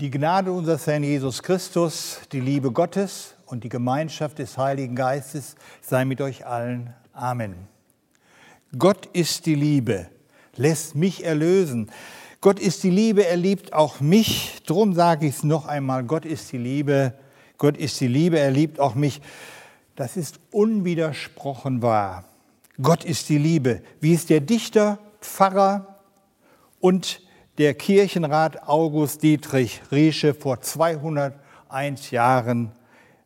Die Gnade unseres Herrn Jesus Christus, die Liebe Gottes und die Gemeinschaft des Heiligen Geistes sei mit euch allen. Amen. Gott ist die Liebe, lässt mich erlösen. Gott ist die Liebe, er liebt auch mich. Drum sage ich es noch einmal, Gott ist die Liebe, Gott ist die Liebe, er liebt auch mich. Das ist unwidersprochen wahr. Gott ist die Liebe, wie es der Dichter, Pfarrer und der Kirchenrat August Dietrich Riesche vor 201 Jahren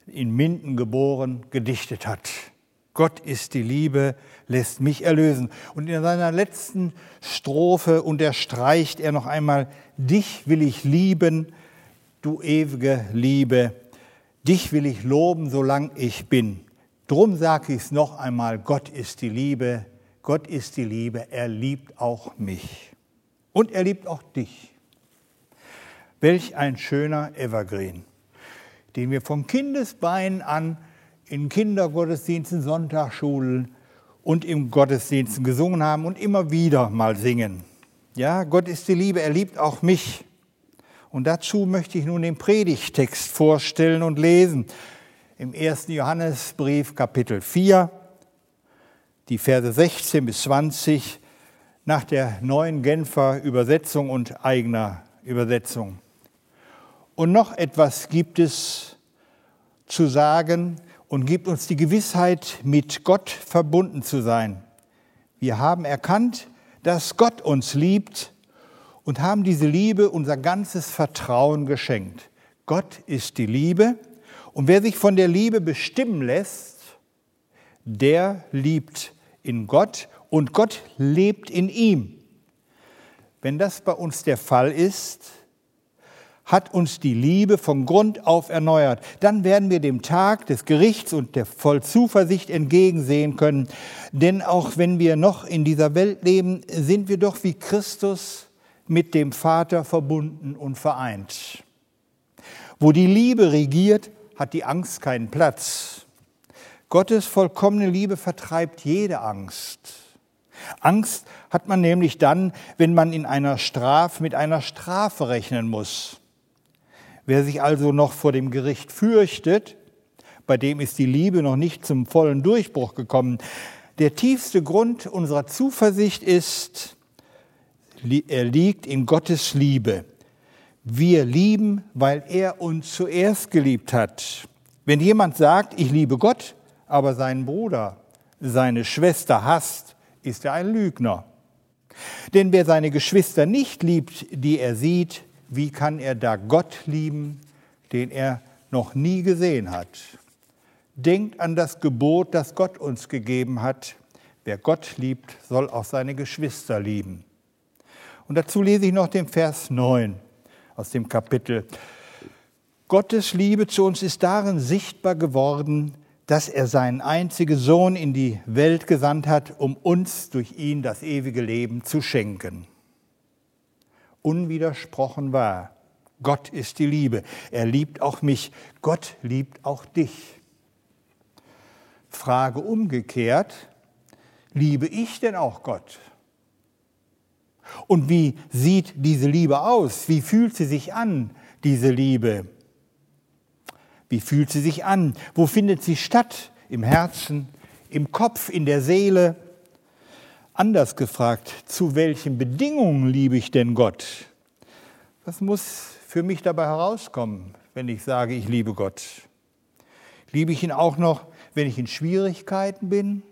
in Minden geboren gedichtet hat. Gott ist die Liebe, lässt mich erlösen. Und in seiner letzten Strophe unterstreicht er noch einmal, dich will ich lieben, du ewige Liebe, dich will ich loben, solang ich bin. Drum sage ich es noch einmal, Gott ist die Liebe, Gott ist die Liebe, er liebt auch mich. Und er liebt auch dich. Welch ein schöner Evergreen, den wir von Kindesbeinen an in Kindergottesdiensten, Sonntagsschulen und im Gottesdiensten gesungen haben und immer wieder mal singen. Ja, Gott ist die Liebe, er liebt auch mich. Und dazu möchte ich nun den Predigtext vorstellen und lesen. Im 1. Johannesbrief Kapitel 4, die Verse 16 bis 20 nach der neuen Genfer Übersetzung und eigener Übersetzung. Und noch etwas gibt es zu sagen und gibt uns die Gewissheit, mit Gott verbunden zu sein. Wir haben erkannt, dass Gott uns liebt und haben diese Liebe unser ganzes Vertrauen geschenkt. Gott ist die Liebe und wer sich von der Liebe bestimmen lässt, der liebt in Gott und Gott lebt in ihm. Wenn das bei uns der Fall ist, hat uns die Liebe von Grund auf erneuert. Dann werden wir dem Tag des Gerichts und der voll Zuversicht entgegensehen können. Denn auch wenn wir noch in dieser Welt leben, sind wir doch wie Christus mit dem Vater verbunden und vereint. Wo die Liebe regiert, hat die Angst keinen Platz. Gottes vollkommene Liebe vertreibt jede Angst. Angst hat man nämlich dann, wenn man in einer Strafe mit einer Strafe rechnen muss. Wer sich also noch vor dem Gericht fürchtet, bei dem ist die Liebe noch nicht zum vollen Durchbruch gekommen. Der tiefste Grund unserer Zuversicht ist, er liegt in Gottes Liebe. Wir lieben, weil er uns zuerst geliebt hat. Wenn jemand sagt, ich liebe Gott, aber seinen Bruder, seine Schwester hasst, ist er ein Lügner. Denn wer seine Geschwister nicht liebt, die er sieht, wie kann er da Gott lieben, den er noch nie gesehen hat? Denkt an das Gebot, das Gott uns gegeben hat. Wer Gott liebt, soll auch seine Geschwister lieben. Und dazu lese ich noch den Vers 9 aus dem Kapitel. Gottes Liebe zu uns ist darin sichtbar geworden, dass er seinen einzigen Sohn in die Welt gesandt hat, um uns durch ihn das ewige Leben zu schenken. Unwidersprochen war, Gott ist die Liebe. Er liebt auch mich. Gott liebt auch dich. Frage umgekehrt, liebe ich denn auch Gott? Und wie sieht diese Liebe aus? Wie fühlt sie sich an, diese Liebe? Wie fühlt sie sich an? Wo findet sie statt? Im Herzen, im Kopf, in der Seele? Anders gefragt, zu welchen Bedingungen liebe ich denn Gott? Was muss für mich dabei herauskommen, wenn ich sage, ich liebe Gott? Liebe ich ihn auch noch, wenn ich in Schwierigkeiten bin?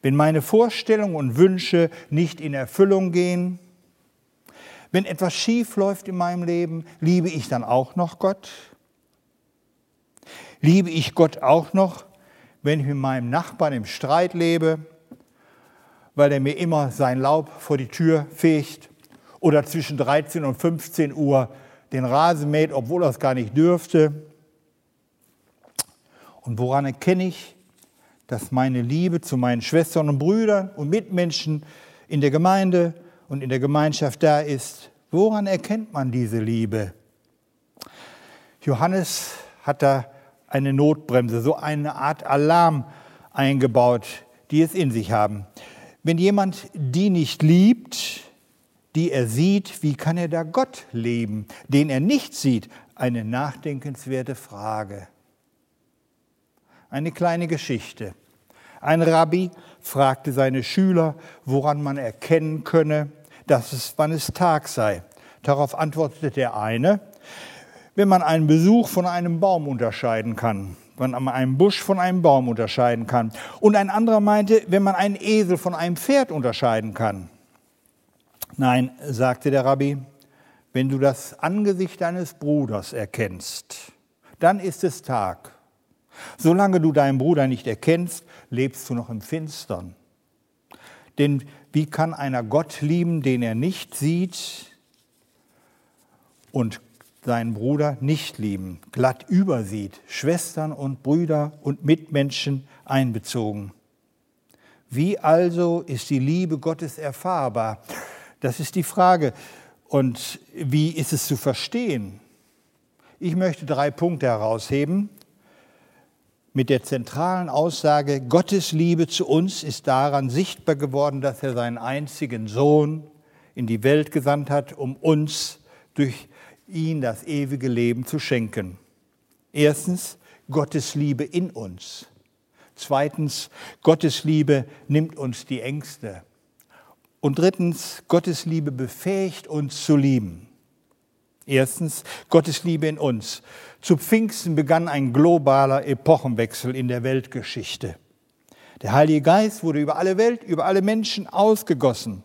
Wenn meine Vorstellungen und Wünsche nicht in Erfüllung gehen? Wenn etwas schief läuft in meinem Leben, liebe ich dann auch noch Gott? Liebe ich Gott auch noch, wenn ich mit meinem Nachbarn im Streit lebe, weil er mir immer sein Laub vor die Tür fegt oder zwischen 13 und 15 Uhr den Rasen mäht, obwohl er es gar nicht dürfte? Und woran erkenne ich, dass meine Liebe zu meinen Schwestern und Brüdern und Mitmenschen in der Gemeinde und in der Gemeinschaft da ist? Woran erkennt man diese Liebe? Johannes hat da eine Notbremse, so eine Art Alarm eingebaut, die es in sich haben. Wenn jemand die nicht liebt, die er sieht, wie kann er da Gott leben, den er nicht sieht? Eine nachdenkenswerte Frage. Eine kleine Geschichte. Ein Rabbi fragte seine Schüler, woran man erkennen könne, dass es, wann es Tag sei. Darauf antwortete der eine, wenn man einen Besuch von einem Baum unterscheiden kann, wenn man einen Busch von einem Baum unterscheiden kann. Und ein anderer meinte, wenn man einen Esel von einem Pferd unterscheiden kann. Nein, sagte der Rabbi, wenn du das Angesicht deines Bruders erkennst, dann ist es Tag. Solange du deinen Bruder nicht erkennst, lebst du noch im Finstern. Denn wie kann einer Gott lieben, den er nicht sieht und seinen Bruder nicht lieben, glatt übersieht, Schwestern und Brüder und Mitmenschen einbezogen? Wie also ist die Liebe Gottes erfahrbar? Das ist die Frage. Und wie ist es zu verstehen? Ich möchte drei Punkte herausheben. Mit der zentralen Aussage, Gottes Liebe zu uns ist daran sichtbar geworden, dass er seinen einzigen Sohn in die Welt gesandt hat, um uns durch ihn das ewige Leben zu schenken. Erstens, Gottes Liebe in uns. Zweitens, Gottes Liebe nimmt uns die Ängste. Und drittens, Gottes Liebe befähigt uns zu lieben. Erstens, Gottes Liebe in uns. Zu Pfingsten begann ein globaler Epochenwechsel in der Weltgeschichte. Der Heilige Geist wurde über alle Welt, über alle Menschen ausgegossen.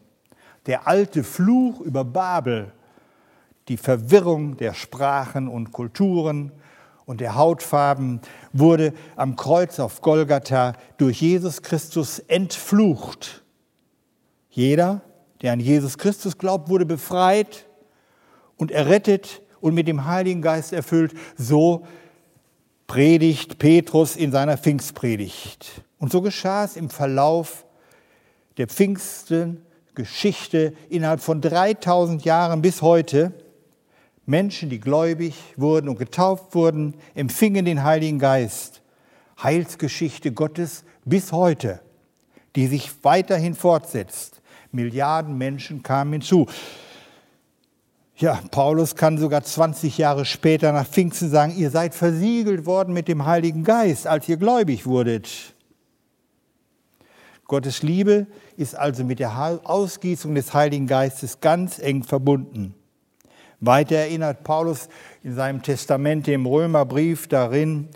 Der alte Fluch über Babel, die Verwirrung der Sprachen und Kulturen und der Hautfarben wurde am Kreuz auf Golgatha durch Jesus Christus entflucht jeder, der an Jesus Christus glaubt, wurde befreit und errettet und mit dem Heiligen Geist erfüllt. So predigt Petrus in seiner Pfingstpredigt. Und so geschah es im Verlauf der Pfingstengeschichte innerhalb von 3000 Jahren bis heute. Menschen, die gläubig wurden und getauft wurden, empfingen den Heiligen Geist. Heilsgeschichte Gottes bis heute, die sich weiterhin fortsetzt. Milliarden Menschen kamen hinzu. Ja, Paulus kann sogar 20 Jahre später nach Pfingsten sagen, ihr seid versiegelt worden mit dem Heiligen Geist, als ihr gläubig wurdet. Gottes Liebe ist also mit der Ausgießung des Heiligen Geistes ganz eng verbunden. Weiter erinnert Paulus in seinem Testament, dem Römerbrief, darin,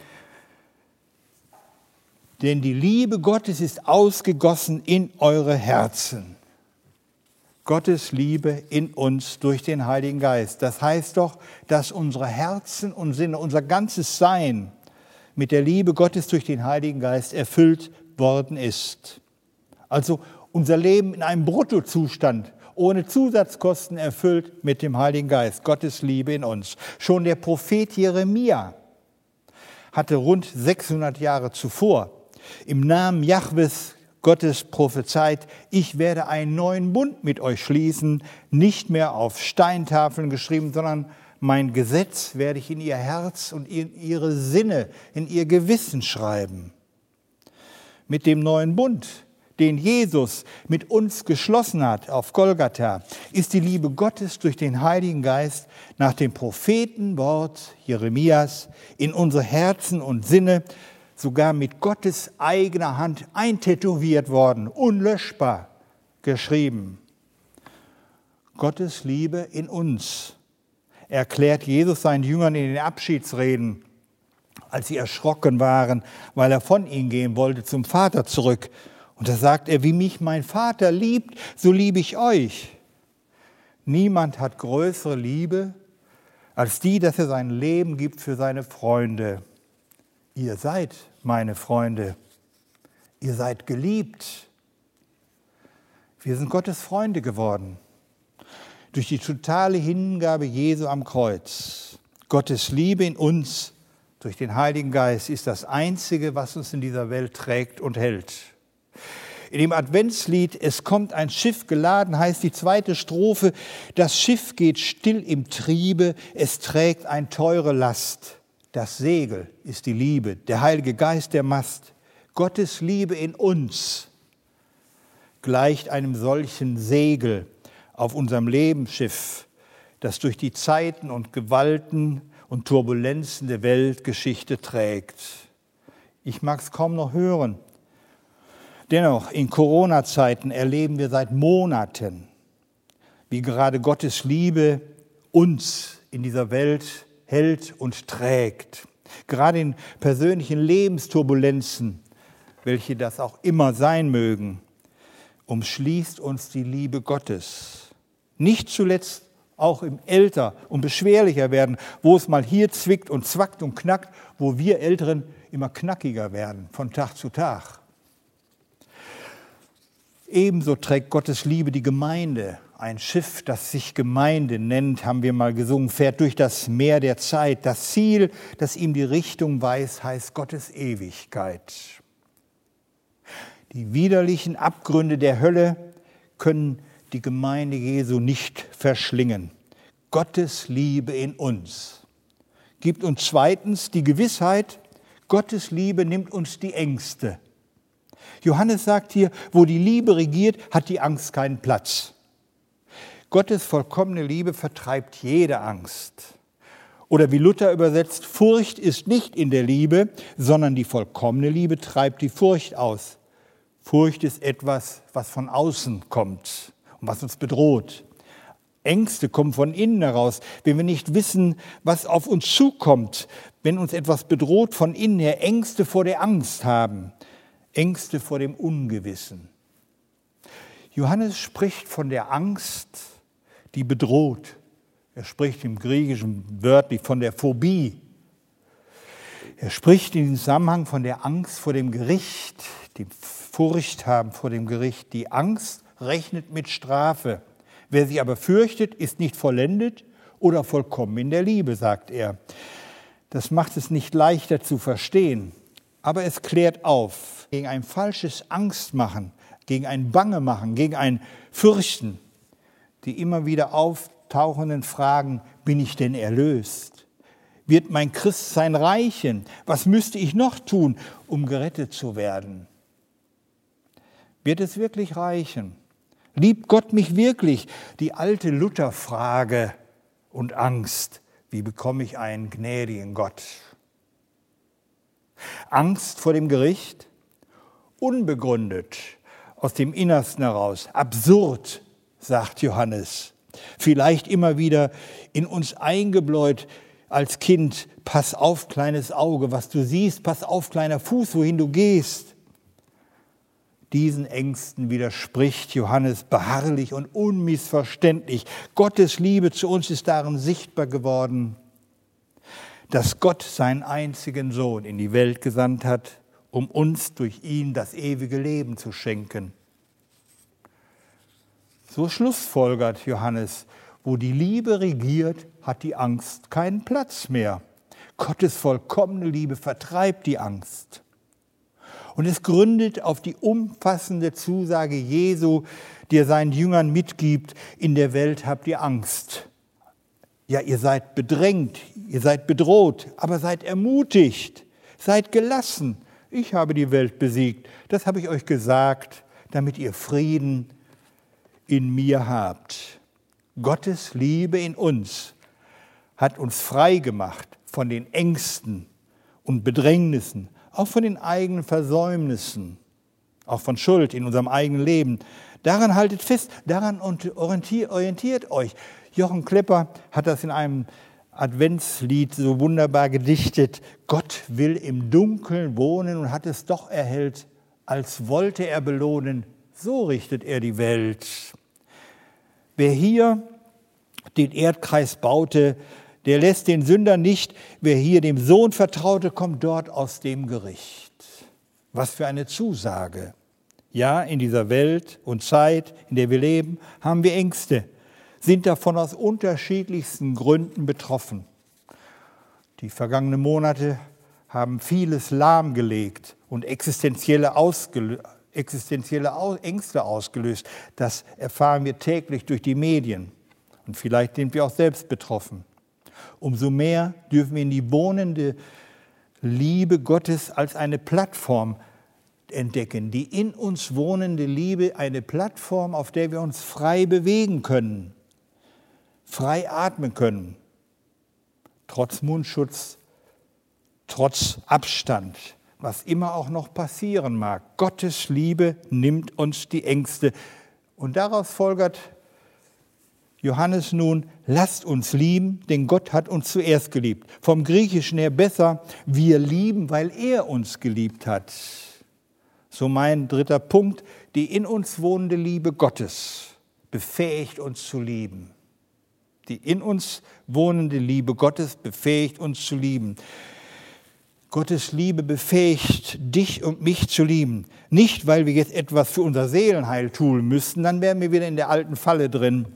denn die Liebe Gottes ist ausgegossen in eure Herzen. Gottes Liebe in uns durch den Heiligen Geist. Das heißt doch, dass unsere Herzen und Sinne, unser ganzes Sein mit der Liebe Gottes durch den Heiligen Geist erfüllt worden ist. Also unser Leben in einem Bruttozustand, ohne Zusatzkosten erfüllt mit dem Heiligen Geist, Gottes Liebe in uns. Schon der Prophet Jeremia hatte rund 600 Jahre zuvor im Namen Jahwes Gottes prophezeit, ich werde einen neuen Bund mit euch schließen, nicht mehr auf Steintafeln geschrieben, sondern mein Gesetz werde ich in ihr Herz und in ihre Sinne, in ihr Gewissen schreiben. Mit dem neuen Bund, den Jesus mit uns geschlossen hat auf Golgatha, ist die Liebe Gottes durch den Heiligen Geist nach dem Prophetenwort Jeremias in unsere Herzen und Sinne sogar mit Gottes eigener Hand eintätowiert worden, unlöschbar geschrieben. Gottes Liebe in uns erklärt Jesus seinen Jüngern in den Abschiedsreden, als sie erschrocken waren, weil er von ihnen gehen wollte zum Vater zurück. Und da sagt er, wie mich mein Vater liebt, so liebe ich euch. Niemand hat größere Liebe als die, dass er sein Leben gibt für seine Freunde. Ihr seid meine Freunde. Ihr seid geliebt. Wir sind Gottes Freunde geworden. Durch die totale Hingabe Jesu am Kreuz. Gottes Liebe in uns durch den Heiligen Geist ist das Einzige, was uns in dieser Welt trägt und hält. In dem Adventslied Es kommt ein Schiff geladen heißt die zweite Strophe, das Schiff geht still im Triebe, es trägt ein teure Last. Das Segel ist die Liebe, der Heilige Geist der Mast. Gottes Liebe in uns gleicht einem solchen Segel, auf unserem Lebensschiff, das durch die Zeiten und Gewalten und Turbulenzen der Weltgeschichte trägt. Ich mag es kaum noch hören. Dennoch, in Corona-Zeiten erleben wir seit Monaten, wie gerade Gottes Liebe uns in dieser Welt hält und trägt. Gerade in persönlichen Lebensturbulenzen, welche das auch immer sein mögen, umschließt uns die Liebe Gottes. Nicht zuletzt auch im älter und beschwerlicher werden, wo es mal hier zwickt und zwackt und knackt, wo wir Älteren immer knackiger werden von Tag zu Tag. Ebenso trägt Gottes Liebe die Gemeinde. Ein Schiff, das sich Gemeinde nennt, haben wir mal gesungen, fährt durch das Meer der Zeit. Das Ziel, das ihm die Richtung weiß, heißt Gottes Ewigkeit. Die widerlichen Abgründe der Hölle können die Gemeinde Jesu nicht verschlingen. Gottes Liebe in uns gibt uns zweitens die Gewissheit, Gottes Liebe nimmt uns die Ängste. Johannes sagt hier, wo die Liebe regiert, hat die Angst keinen Platz. Gottes vollkommene Liebe vertreibt jede Angst. Oder wie Luther übersetzt, Furcht ist nicht in der Liebe, sondern die vollkommene Liebe treibt die Furcht aus. Furcht ist etwas, was von außen kommt und was uns bedroht. Ängste kommen von innen heraus, wenn wir nicht wissen, was auf uns zukommt, wenn uns etwas bedroht von innen her, Ängste vor der Angst haben, Ängste vor dem Ungewissen. Johannes spricht von der Angst, die bedroht. Er spricht im Griechischen wörtlich von der Phobie. Er spricht in Zusammenhang von der Angst vor dem Gericht, die Furcht haben vor dem Gericht. Die Angst rechnet mit Strafe. Wer sich aber fürchtet, ist nicht vollendet oder vollkommen in der Liebe, sagt er. Das macht es nicht leichter zu verstehen, aber es klärt auf gegen ein falsches Angstmachen, gegen ein Bangemachen, gegen ein Fürchten, die immer wieder auftauchenden Fragen, bin ich denn erlöst? Wird mein Christsein reichen? Was müsste ich noch tun, um gerettet zu werden? Wird es wirklich reichen? Liebt Gott mich wirklich? Die alte Lutherfrage und Angst. Wie bekomme ich einen gnädigen Gott? Angst vor dem Gericht? Unbegründet, aus dem Innersten heraus. Absurd, sagt Johannes. Vielleicht immer wieder in uns eingebläut als Kind. Pass auf, kleines Auge, was du siehst. Pass auf, kleiner Fuß, wohin du gehst. Diesen Ängsten widerspricht Johannes beharrlich und unmissverständlich. Gottes Liebe zu uns ist darin sichtbar geworden, dass Gott seinen einzigen Sohn in die Welt gesandt hat, um uns durch ihn das ewige Leben zu schenken. So schlussfolgert Johannes, wo die Liebe regiert, hat die Angst keinen Platz mehr. Gottes vollkommene Liebe vertreibt die Angst. Und es gründet auf die umfassende Zusage Jesu, die er seinen Jüngern mitgibt, in der Welt habt ihr Angst. Ja, ihr seid bedrängt, ihr seid bedroht, aber seid ermutigt, seid gelassen. Ich habe die Welt besiegt. Das habe ich euch gesagt, damit ihr Frieden in mir habt. Gottes Liebe in uns hat uns frei gemacht von den Ängsten und Bedrängnissen, auch von den eigenen Versäumnissen, auch von Schuld in unserem eigenen Leben. Daran haltet fest, daran orientiert euch. Jochen Klepper hat das in einem Adventslied so wunderbar gedichtet. Gott will im Dunkeln wohnen und hat es doch erhellt, als wollte er belohnen. So richtet er die Welt. Wer hier den Erdkreis baute, der lässt den Sünder nicht. Wer hier dem Sohn vertraute, kommt dort aus dem Gericht. Was für eine Zusage. Ja, in dieser Welt und Zeit, in der wir leben, haben wir Ängste, sind davon aus unterschiedlichsten Gründen betroffen. Die vergangenen Monate haben vieles lahmgelegt und existenzielle, ausgelö existenzielle Ängste ausgelöst. Das erfahren wir täglich durch die Medien. Und vielleicht sind wir auch selbst betroffen umso mehr dürfen wir in die wohnende Liebe Gottes als eine Plattform entdecken, die in uns wohnende Liebe, eine Plattform, auf der wir uns frei bewegen können, frei atmen können, trotz Mundschutz, trotz Abstand, was immer auch noch passieren mag. Gottes Liebe nimmt uns die Ängste. Und daraus folgert Johannes nun, lasst uns lieben, denn Gott hat uns zuerst geliebt. Vom Griechischen her besser, wir lieben, weil er uns geliebt hat. So mein dritter Punkt, die in uns wohnende Liebe Gottes befähigt uns zu lieben. Die in uns wohnende Liebe Gottes befähigt uns zu lieben. Gottes Liebe befähigt dich und mich zu lieben. Nicht, weil wir jetzt etwas für unser Seelenheil tun müssten, dann wären wir wieder in der alten Falle drin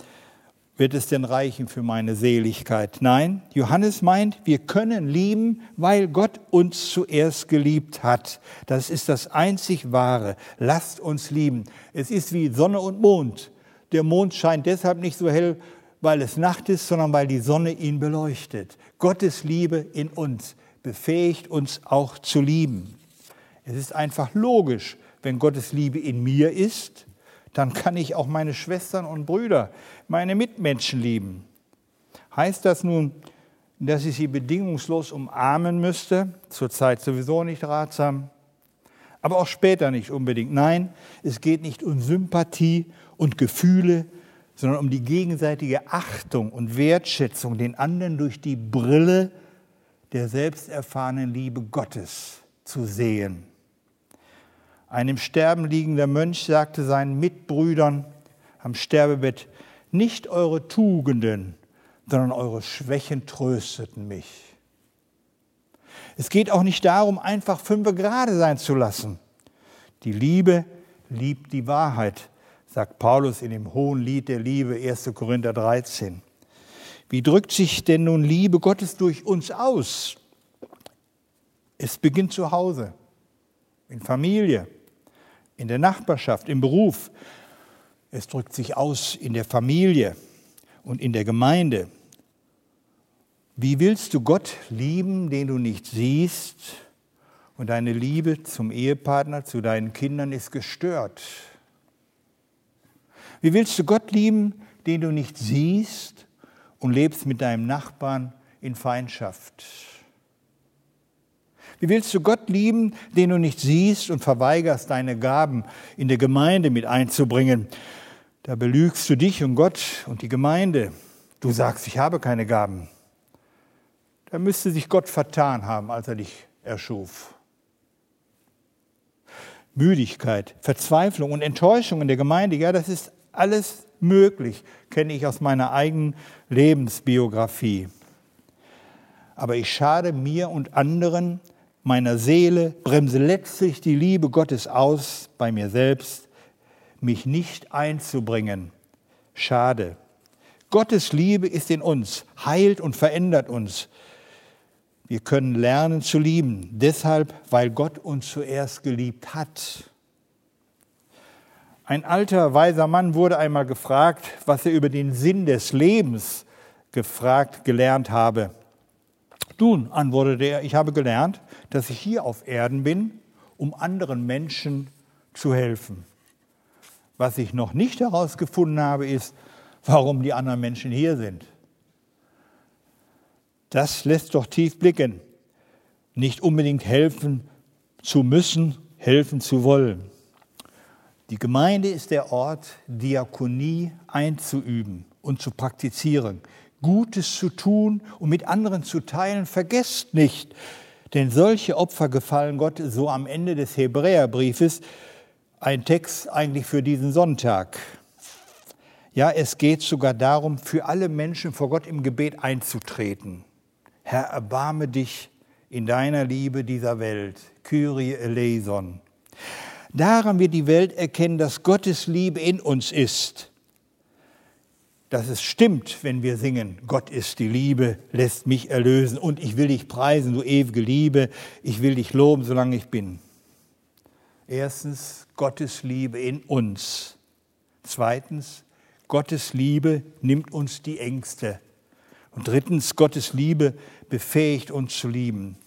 wird es denn reichen für meine Seligkeit? Nein, Johannes meint, wir können lieben, weil Gott uns zuerst geliebt hat. Das ist das einzig Wahre. Lasst uns lieben. Es ist wie Sonne und Mond. Der Mond scheint deshalb nicht so hell, weil es Nacht ist, sondern weil die Sonne ihn beleuchtet. Gottes Liebe in uns befähigt uns auch zu lieben. Es ist einfach logisch, wenn Gottes Liebe in mir ist, dann kann ich auch meine Schwestern und Brüder, meine Mitmenschen lieben. Heißt das nun, dass ich sie bedingungslos umarmen müsste? Zurzeit sowieso nicht ratsam, aber auch später nicht unbedingt. Nein, es geht nicht um Sympathie und Gefühle, sondern um die gegenseitige Achtung und Wertschätzung den anderen durch die Brille der selbsterfahrenen Liebe Gottes zu sehen. Ein im Sterben liegender Mönch sagte seinen Mitbrüdern am Sterbebett, nicht eure Tugenden, sondern eure Schwächen trösteten mich. Es geht auch nicht darum, einfach fünfe gerade sein zu lassen. Die Liebe liebt die Wahrheit, sagt Paulus in dem hohen Lied der Liebe, 1. Korinther 13. Wie drückt sich denn nun Liebe Gottes durch uns aus? Es beginnt zu Hause, in Familie, in der Nachbarschaft, im Beruf. Es drückt sich aus in der Familie und in der Gemeinde. Wie willst du Gott lieben, den du nicht siehst, und deine Liebe zum Ehepartner, zu deinen Kindern ist gestört? Wie willst du Gott lieben, den du nicht siehst und lebst mit deinem Nachbarn in Feindschaft? Wie willst du Gott lieben, den du nicht siehst und verweigerst, deine Gaben in der Gemeinde mit einzubringen? Da belügst du dich und Gott und die Gemeinde. Du sagst, ich habe keine Gaben. Da müsste sich Gott vertan haben, als er dich erschuf. Müdigkeit, Verzweiflung und Enttäuschung in der Gemeinde, ja, das ist alles möglich, kenne ich aus meiner eigenen Lebensbiografie. Aber ich schade mir und anderen, meiner Seele, bremse letztlich die Liebe Gottes aus bei mir selbst, mich nicht einzubringen. Schade. Gottes Liebe ist in uns, heilt und verändert uns. Wir können lernen zu lieben, deshalb, weil Gott uns zuerst geliebt hat. Ein alter, weiser Mann wurde einmal gefragt, was er über den Sinn des Lebens gefragt, gelernt habe. Nun, antwortete er, ich habe gelernt, dass ich hier auf Erden bin, um anderen Menschen zu helfen. Was ich noch nicht herausgefunden habe, ist, warum die anderen Menschen hier sind. Das lässt doch tief blicken. Nicht unbedingt helfen zu müssen, helfen zu wollen. Die Gemeinde ist der Ort, Diakonie einzuüben und zu praktizieren. Gutes zu tun und mit anderen zu teilen, vergesst nicht. Denn solche Opfer gefallen Gott so am Ende des Hebräerbriefes. Ein Text eigentlich für diesen Sonntag. Ja, es geht sogar darum, für alle Menschen vor Gott im Gebet einzutreten. Herr, erbarme dich in deiner Liebe dieser Welt. Kyrie eleison. Daran wird die Welt erkennen, dass Gottes Liebe in uns ist dass es stimmt, wenn wir singen, Gott ist die Liebe, lässt mich erlösen und ich will dich preisen, du ewige Liebe, ich will dich loben, solange ich bin. Erstens, Gottes Liebe in uns. Zweitens, Gottes Liebe nimmt uns die Ängste. Und drittens, Gottes Liebe befähigt uns zu lieben.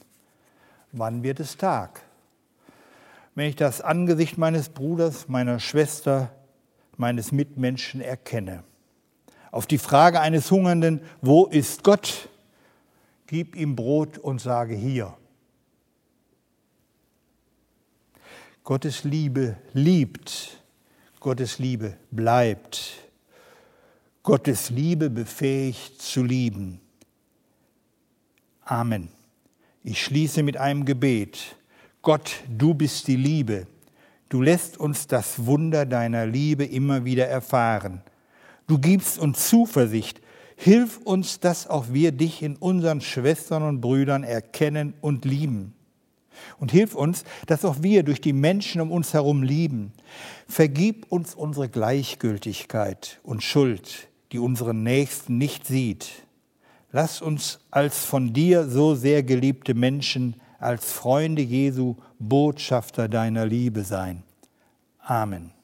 Wann wird es Tag? Wenn ich das Angesicht meines Bruders, meiner Schwester, meines Mitmenschen erkenne. Auf die Frage eines Hungernden, wo ist Gott? Gib ihm Brot und sage hier. Gottes Liebe liebt, Gottes Liebe bleibt, Gottes Liebe befähigt zu lieben. Amen. Ich schließe mit einem Gebet. Gott, du bist die Liebe. Du lässt uns das Wunder deiner Liebe immer wieder erfahren. Du gibst uns Zuversicht. Hilf uns, dass auch wir dich in unseren Schwestern und Brüdern erkennen und lieben. Und hilf uns, dass auch wir durch die Menschen um uns herum lieben. Vergib uns unsere Gleichgültigkeit und Schuld, die unseren Nächsten nicht sieht. Lass uns als von dir so sehr geliebte Menschen, als Freunde Jesu, Botschafter deiner Liebe sein. Amen.